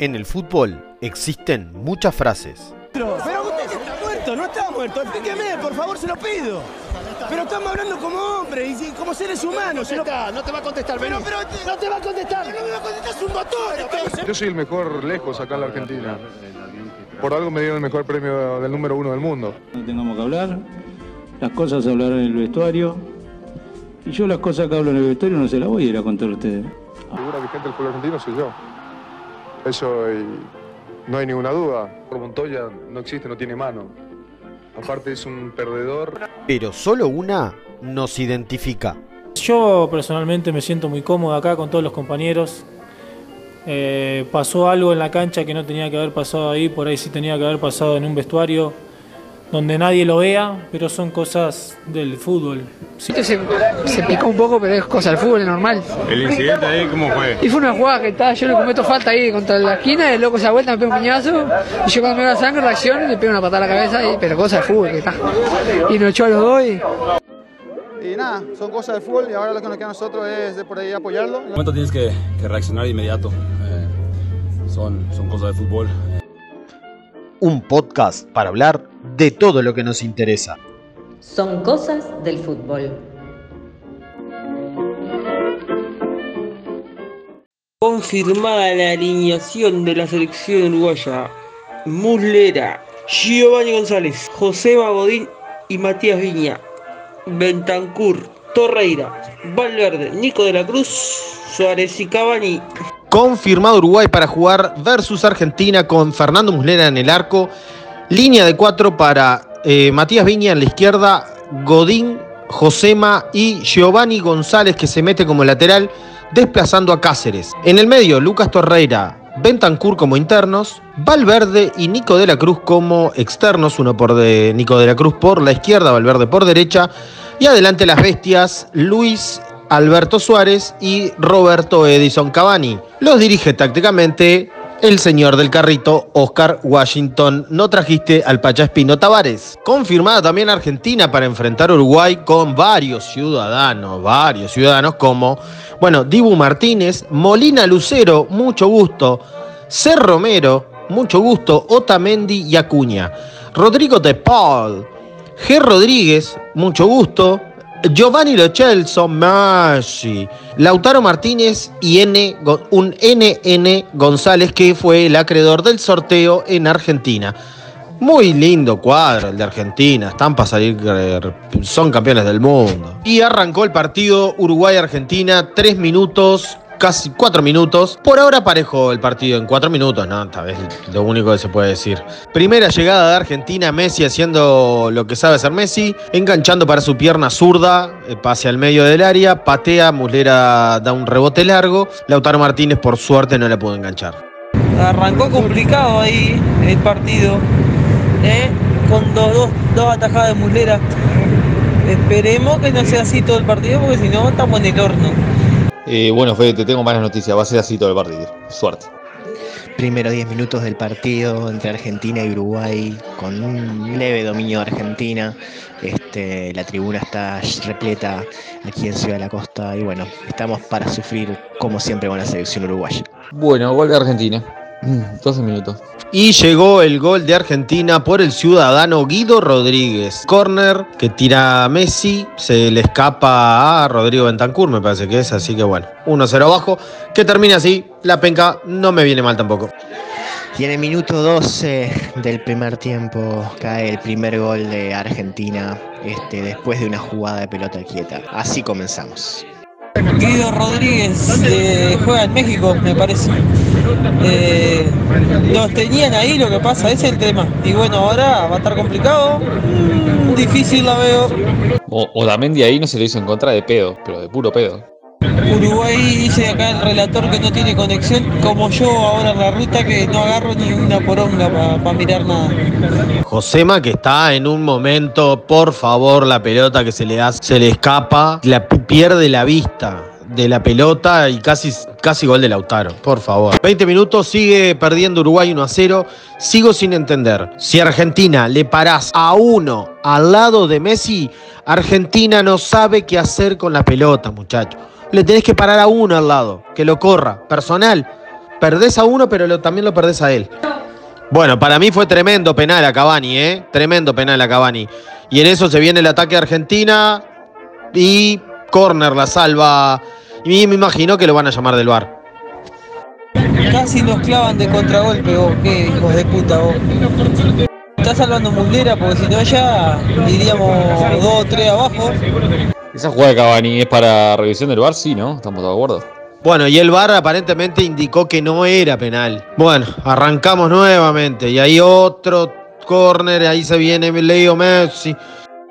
En el fútbol existen muchas frases. Pero usted está muerto, no está muerto. Explíqueme, por favor, se lo pido. Pero estamos hablando como hombres y como seres humanos. No, no te va a contestar, Pero, pero, no te va a contestar. No me va a contestar, es un motor. Yo soy el mejor lejos acá en la Argentina. Por algo me dieron el mejor premio del número uno del mundo. No tengamos que hablar, las cosas se hablarán en el vestuario. Y yo las cosas que hablo en el vestuario no se las voy a ir a contar a ustedes. La figura vigente del fútbol argentino soy yo. Eso y no hay ninguna duda. Por Montoya no existe, no tiene mano. Aparte es un perdedor. Pero solo una nos identifica. Yo personalmente me siento muy cómodo acá con todos los compañeros. Eh, pasó algo en la cancha que no tenía que haber pasado ahí, por ahí sí tenía que haber pasado en un vestuario donde nadie lo vea, pero son cosas del fútbol. Sí. Se, se picó un poco, pero es cosa del fútbol, es normal. ¿El incidente ahí cómo fue? Y fue una jugada que estaba, yo le cometo falta ahí contra la esquina, el loco se da vuelta, me pega un piñazo, y yo cuando me da sangre reacciono y le pego una patada a la cabeza, y, pero cosa del fútbol que está. Y nos echó a los dos y... Y nada, son cosas del fútbol y ahora lo que nos queda a nosotros es de por ahí apoyarlo. En un momento tienes que, que reaccionar de inmediato. Eh, son, son cosas de fútbol. Un podcast para hablar de todo lo que nos interesa. Son cosas del fútbol. Confirmada la alineación de la selección uruguaya. Muslera, Giovanni González, José Magodín y Matías Viña. Bentancur, Torreira, Valverde, Nico de la Cruz, Suárez y Cavani. Confirmado Uruguay para jugar versus Argentina con Fernando Muslera en el arco. Línea de cuatro para eh, Matías Viña en la izquierda, Godín, Josema y Giovanni González que se mete como lateral desplazando a Cáceres. En el medio, Lucas Torreira, Bentancur como internos, Valverde y Nico de la Cruz como externos, uno por de Nico de la Cruz por la izquierda, Valverde por derecha, y adelante las bestias, Luis Alberto Suárez y Roberto Edison Cavani. Los dirige tácticamente el señor del carrito, Oscar Washington. No trajiste al Pachaspino Tavares. Confirmada también Argentina para enfrentar Uruguay con varios ciudadanos, varios ciudadanos como, bueno, Dibu Martínez, Molina Lucero, mucho gusto, Cer Romero, mucho gusto, Otamendi y Acuña, Rodrigo De Paul, G. Rodríguez, mucho gusto, Giovanni Lo Celso, Messi, Lautaro Martínez y N, un NN González que fue el acreedor del sorteo en Argentina. Muy lindo cuadro el de Argentina, están para salir, son campeones del mundo. Y arrancó el partido Uruguay-Argentina, tres minutos, casi cuatro minutos. Por ahora parejo el partido en cuatro minutos, ¿no? Tal vez lo único que se puede decir. Primera llegada de Argentina, Messi haciendo lo que sabe hacer Messi, enganchando para su pierna zurda, eh, pase al medio del área, patea, Muslera da un rebote largo. Lautaro Martínez, por suerte, no le pudo enganchar. Arrancó complicado ahí el partido, ¿eh? con dos, dos, dos atajadas de Muslera. Esperemos que no sea así todo el partido porque si no estamos en el horno. Eh, bueno, Fede, te tengo malas noticias. Va a ser así todo el partido. Suerte. Primeros 10 minutos del partido entre Argentina y Uruguay con un leve dominio de Argentina. Este, la tribuna está repleta aquí en Ciudad de la Costa y bueno, estamos para sufrir como siempre con la selección uruguaya. Bueno, gol de Argentina. 12 minutos. Y llegó el gol de Argentina por el ciudadano Guido Rodríguez. Corner que tira Messi, se le escapa a Rodrigo Bentancur, me parece que es, así que bueno, 1-0 abajo, que termina así, la penca no me viene mal tampoco. Y en el minuto 12 del primer tiempo cae el primer gol de Argentina este, después de una jugada de pelota quieta. Así comenzamos. Guido Rodríguez eh, juega en México, me parece. Eh, los tenían ahí, lo que pasa, ese es el tema. Y bueno, ahora va a estar complicado. Mm, difícil la veo. O, Otamendi ahí no se lo hizo en contra de pedo, pero de puro pedo. Uruguay dice acá el relator que no tiene conexión, como yo ahora en la ruta que no agarro ni una poronga para pa mirar nada. Josema que está en un momento, por favor, la pelota que se le hace, se le escapa, la pierde la vista de la pelota y casi, casi gol de Lautaro, por favor. 20 minutos, sigue perdiendo Uruguay 1 a 0. Sigo sin entender. Si Argentina le parás a uno al lado de Messi, Argentina no sabe qué hacer con la pelota, muchachos. Le tenés que parar a uno al lado, que lo corra. Personal, perdés a uno, pero también lo perdés a él. Bueno, para mí fue tremendo penal a Cavani, ¿eh? Tremendo penal a Cavani. Y en eso se viene el ataque a Argentina y Corner la salva. Y me imagino que lo van a llamar del bar. Casi nos clavan de contragolpe vos, qué hijos de puta vos. Está salvando Muldera porque si no ya iríamos dos o tres abajo. Esa jugada de Cavani es para revisión del bar, sí, ¿no? Estamos de acuerdo. Bueno, y el VAR aparentemente indicó que no era penal. Bueno, arrancamos nuevamente. Y ahí otro córner, ahí se viene Leo Messi.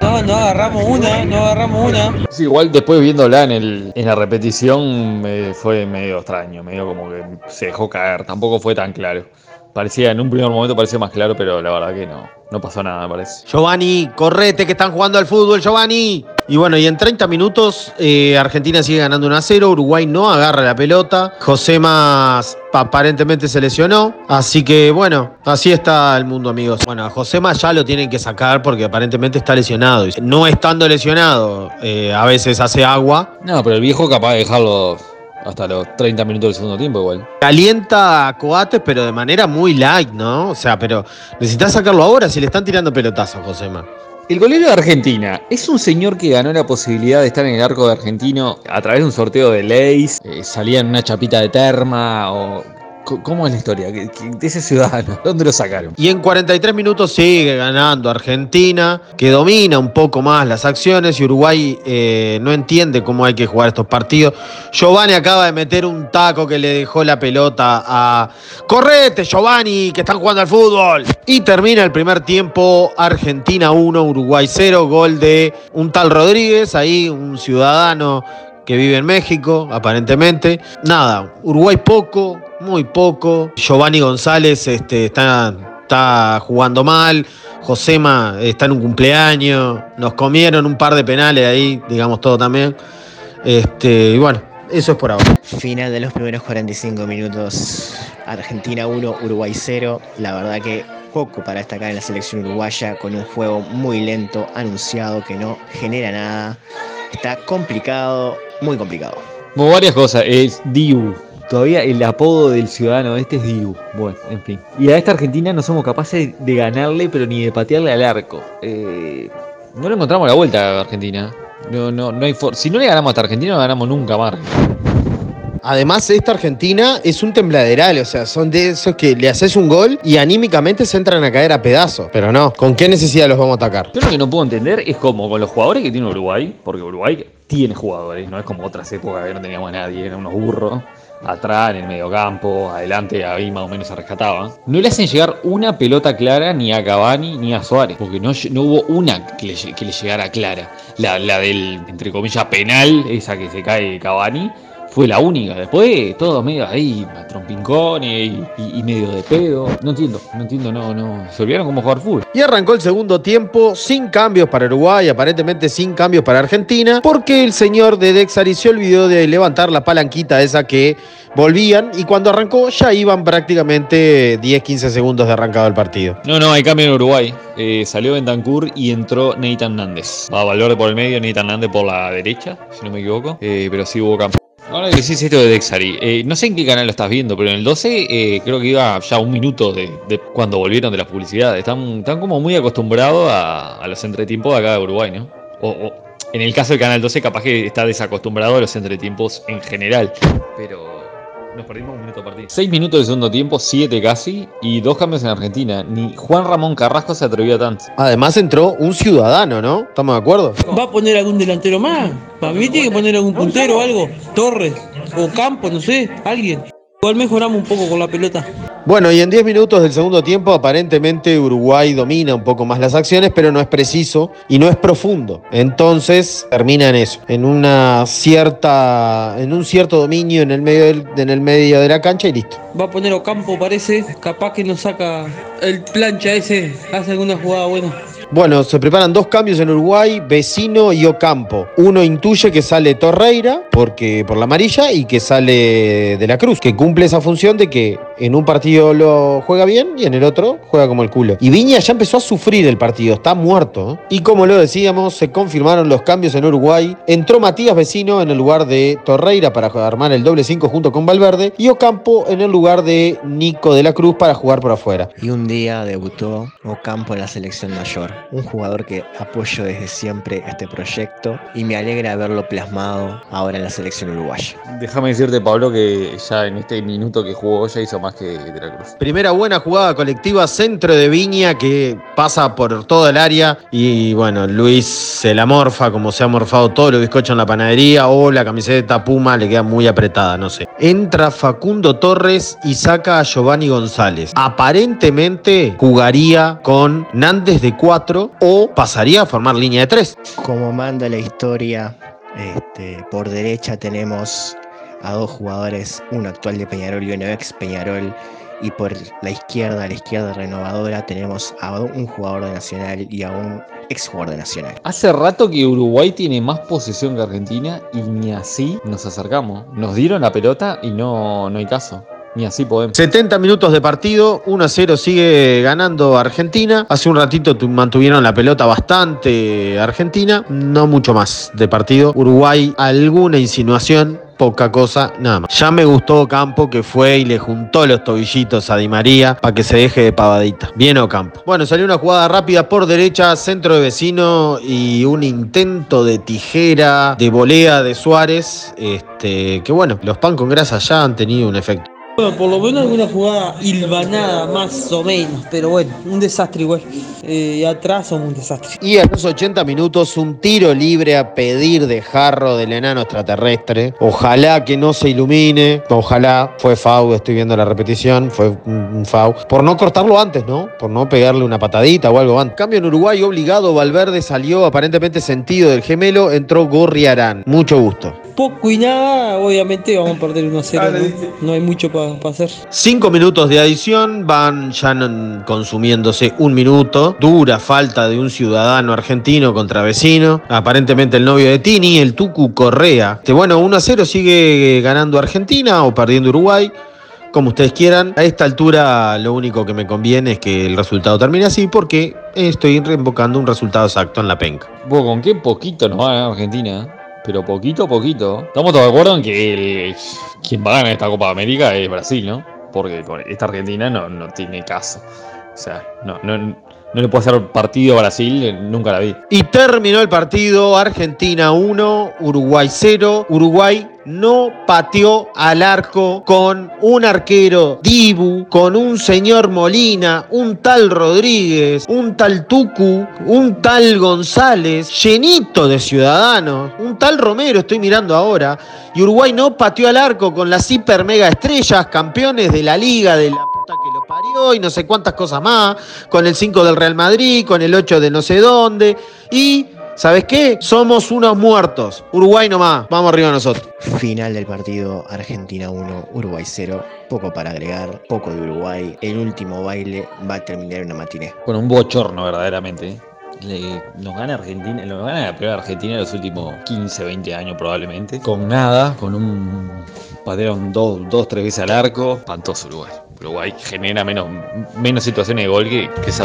No, no agarramos una, no agarramos una. Sí, igual después viéndola en, el, en la repetición me fue medio extraño, medio como que se dejó caer, tampoco fue tan claro. Parecía, en un primer momento parecía más claro, pero la verdad que no, no pasó nada, me parece. Giovanni, correte que están jugando al fútbol, Giovanni. Y bueno, y en 30 minutos eh, Argentina sigue ganando 1 a 0, Uruguay no agarra la pelota, José Más aparentemente se lesionó, así que bueno, así está el mundo amigos. Bueno, a José Más ya lo tienen que sacar porque aparentemente está lesionado. No estando lesionado, eh, a veces hace agua. No, pero el viejo capaz de dejarlo hasta los 30 minutos del segundo tiempo igual. Calienta a Coates, pero de manera muy light, ¿no? O sea, pero necesitas sacarlo ahora si le están tirando pelotazos Josema. El golero de Argentina es un señor que ganó la posibilidad de estar en el arco de argentino a través de un sorteo de leyes, eh, salía en una chapita de terma o... ¿Cómo es la historia? ¿Qué- qué- De ese ciudadano, ¿dónde lo sacaron? Y en 43 minutos sigue ganando Argentina, que domina un poco más las acciones y Uruguay eh, no entiende cómo hay que jugar estos partidos. Giovanni acaba de meter un taco que le dejó la pelota a... Correte, Giovanni, que están jugando al fútbol. Y termina el primer tiempo, Argentina 1, Uruguay 0, gol de un tal Rodríguez, ahí un ciudadano que vive en México, aparentemente. Nada, Uruguay poco, muy poco. Giovanni González este, está, está jugando mal. Josema está en un cumpleaños. Nos comieron un par de penales ahí, digamos todo también. Este, y bueno, eso es por ahora. Final de los primeros 45 minutos. Argentina 1, Uruguay 0. La verdad que poco para destacar en la selección uruguaya con un juego muy lento, anunciado que no genera nada. Está complicado, muy complicado. Como varias cosas, es Diu. Todavía el apodo del ciudadano este es Diu. Bueno, en fin. Y a esta Argentina no somos capaces de ganarle, pero ni de patearle al arco. Eh, no le encontramos la vuelta a Argentina. No, no, no hay for- Si no le ganamos a esta Argentina, no ganamos nunca más. Además, esta Argentina es un tembladeral, o sea, son de esos que le haces un gol y anímicamente se entran a caer a pedazos. Pero no, ¿con qué necesidad los vamos a atacar? Yo lo que no puedo entender es cómo con los jugadores que tiene Uruguay, porque Uruguay tiene jugadores, no es como otras épocas que no teníamos a nadie, eran unos burros. Atrás, en el mediocampo, adelante, ahí más o menos se rescataba. No le hacen llegar una pelota clara ni a Cavani ni a Suárez, porque no, no hubo una que le, lle- que le llegara clara. La, la del, entre comillas, penal, esa que se cae Cavani, fue la única. Después, todos medio ahí, a trompincones y, y- y medio de pedo. No entiendo, no entiendo, no, no. Se olvidaron cómo jugar fútbol. Y arrancó el segundo tiempo sin cambios para Uruguay, aparentemente sin cambios para Argentina, porque el señor de Dexari se olvidó de levantar la palanquita esa que volvían y cuando arrancó ya iban prácticamente 10-15 segundos de arrancado el partido. No, no, hay cambio en Uruguay. Eh, salió Bentancur y entró Nathan Nández. Va a Valverde por el medio, Nathan Nández por la derecha, si no me equivoco. Eh, pero sí hubo cambio. Ahora que decís esto de Dexari, eh, no sé en qué canal lo estás viendo, pero en el 12 eh, creo que iba ya un minuto de, cuando volvieron de la publicidad. Están, como muy acostumbrados a, los entretiempos de acá de Uruguay, ¿no? O, en el caso del canal 12 capaz que está desacostumbrado a los entretiempos en general. Pero nos perdimos un minuto de partido. Seis minutos de segundo tiempo, siete casi, y dos cambios en Argentina. Ni Juan Ramón Carrasco se atrevió a tanto. Además entró un ciudadano, ¿no? ¿Estamos de acuerdo? ¿Va a poner algún delantero más? Para mí tiene que poner algún puntero o algo. Torres o Campo, no sé, alguien. Igual mejoramos un poco con la pelota. Bueno, y en 10 minutos del segundo tiempo aparentemente Uruguay domina un poco más las acciones, pero no es preciso y no es profundo. Entonces termina en eso, en una cierta, en un cierto dominio en el medio del- en el medio de la cancha y listo. Va a poner Ocampo, parece. Capaz que nos saca el plancha ese. Hace alguna jugada buena. Bueno, se preparan dos cambios en Uruguay, Vecino y Ocampo. Uno intuye que sale Torreira porque por la amarilla y que sale de la Cruz, que cumple esa función de que en un partido lo juega bien y en el otro juega como el culo. Y Viña ya empezó a sufrir el partido, está muerto. Y como lo decíamos, se confirmaron los cambios en Uruguay. Entró Matías Vecino en el lugar de Torreira para armar el doble 5 junto con Valverde y Ocampo en el lugar de Nico de la Cruz para jugar por afuera. Y un día debutó Ocampo en la selección mayor, un jugador que apoyo desde siempre este proyecto y me alegra verlo plasmado ahora en la selección uruguaya. Déjame decirte, Pablo, que ya en este minuto que jugó ya hizo más que de la Cruz. Primera buena jugada colectiva, centro de Viña que pasa por todo el área y bueno, Luis se la morfa como se ha morfado todo lo bizcocho en la panadería o la camiseta Puma le queda muy apretada, no sé. Entra Facundo Torres y saca a Giovanni González. Aparentemente jugaría con Nández de 4 o pasaría a formar línea de 3. Como manda la historia, este, por derecha tenemos a dos jugadores, uno actual de Peñarol y uno ex Peñarol. Y por la izquierda, la izquierda renovadora, tenemos a un jugador de Nacional y a un ex jugador de Nacional. Hace rato que Uruguay tiene más posesión que Argentina y ni así nos acercamos. Nos dieron la pelota y no, no hay caso. Ni así podemos. 70 minutos de partido, 1 a 0 sigue ganando Argentina. Hace un ratito mantuvieron la pelota bastante Argentina, no mucho más de partido. Uruguay, alguna insinuación, poca cosa, nada más. Ya me gustó Campo que fue y le juntó los tobillitos a Di María para que se deje de pavadita. Bien Ocampo. Bueno, salió una jugada rápida por derecha, centro de vecino y un intento de tijera, de volea de Suárez. Este, que bueno, los pan con grasa ya han tenido un efecto. Por lo menos alguna jugada hilvanada, más o menos, pero bueno, un desastre igual. Eh, atrás somos un desastre. Y a los 80 minutos, un tiro libre a pedir de jarro del enano extraterrestre. Ojalá que no se ilumine. Ojalá fue FAU, estoy viendo la repetición, fue un FAU. Por no cortarlo antes, ¿no? Por no pegarle una patadita o algo antes. Cambio en Uruguay, obligado, Valverde salió aparentemente sentido del gemelo, entró Gorriarán. Mucho gusto. Poco y nada, obviamente vamos a perder 1 a 0. ¿no? no hay mucho para pa hacer. Cinco minutos de adición, van ya consumiéndose un minuto. Dura falta de un ciudadano argentino contra vecino. Aparentemente el novio de Tini, el Tucu Correa. Este, bueno, 1 a 0 sigue ganando Argentina o perdiendo Uruguay como ustedes quieran. A esta altura lo único que me conviene es que el resultado termine así porque estoy reinvocando un resultado exacto en la penca. Vos, ¿con qué poquito nos va a ganar Argentina? Pero poquito a poquito. Estamos todos de acuerdo en que quien va a ganar esta Copa América es Brasil, ¿no? Porque esta Argentina no, no tiene caso. O sea, no, no, no le puede hacer partido a Brasil, nunca la vi. Y terminó el partido, Argentina 1, Uruguay 0. Uruguay no pateó al arco con un arquero Dibu, con un señor Molina, un tal Rodríguez, un tal Tucu, un tal González, llenito de ciudadanos, un tal Romero, estoy mirando ahora. Y Uruguay no pateó al arco con las hiper mega estrellas, campeones de la liga de la puta que lo y no sé cuántas cosas más, con el 5 del Real Madrid, con el 8 de no sé dónde. Y ¿Sabes qué? Somos unos muertos. Uruguay nomás. Vamos arriba nosotros. Final del partido Argentina 1, Uruguay 0. Poco para agregar, poco de Uruguay. El último baile va a terminar en una matiné. Con un bochorno verdaderamente. Le, nos gana Argentina, nos gana la primera Argentina en los últimos 15, 20 años probablemente. Con nada, con un patearon dos, dos, tres veces al arco. Espantoso Uruguay. Uruguay genera menos, menos situaciones de gol que, que esa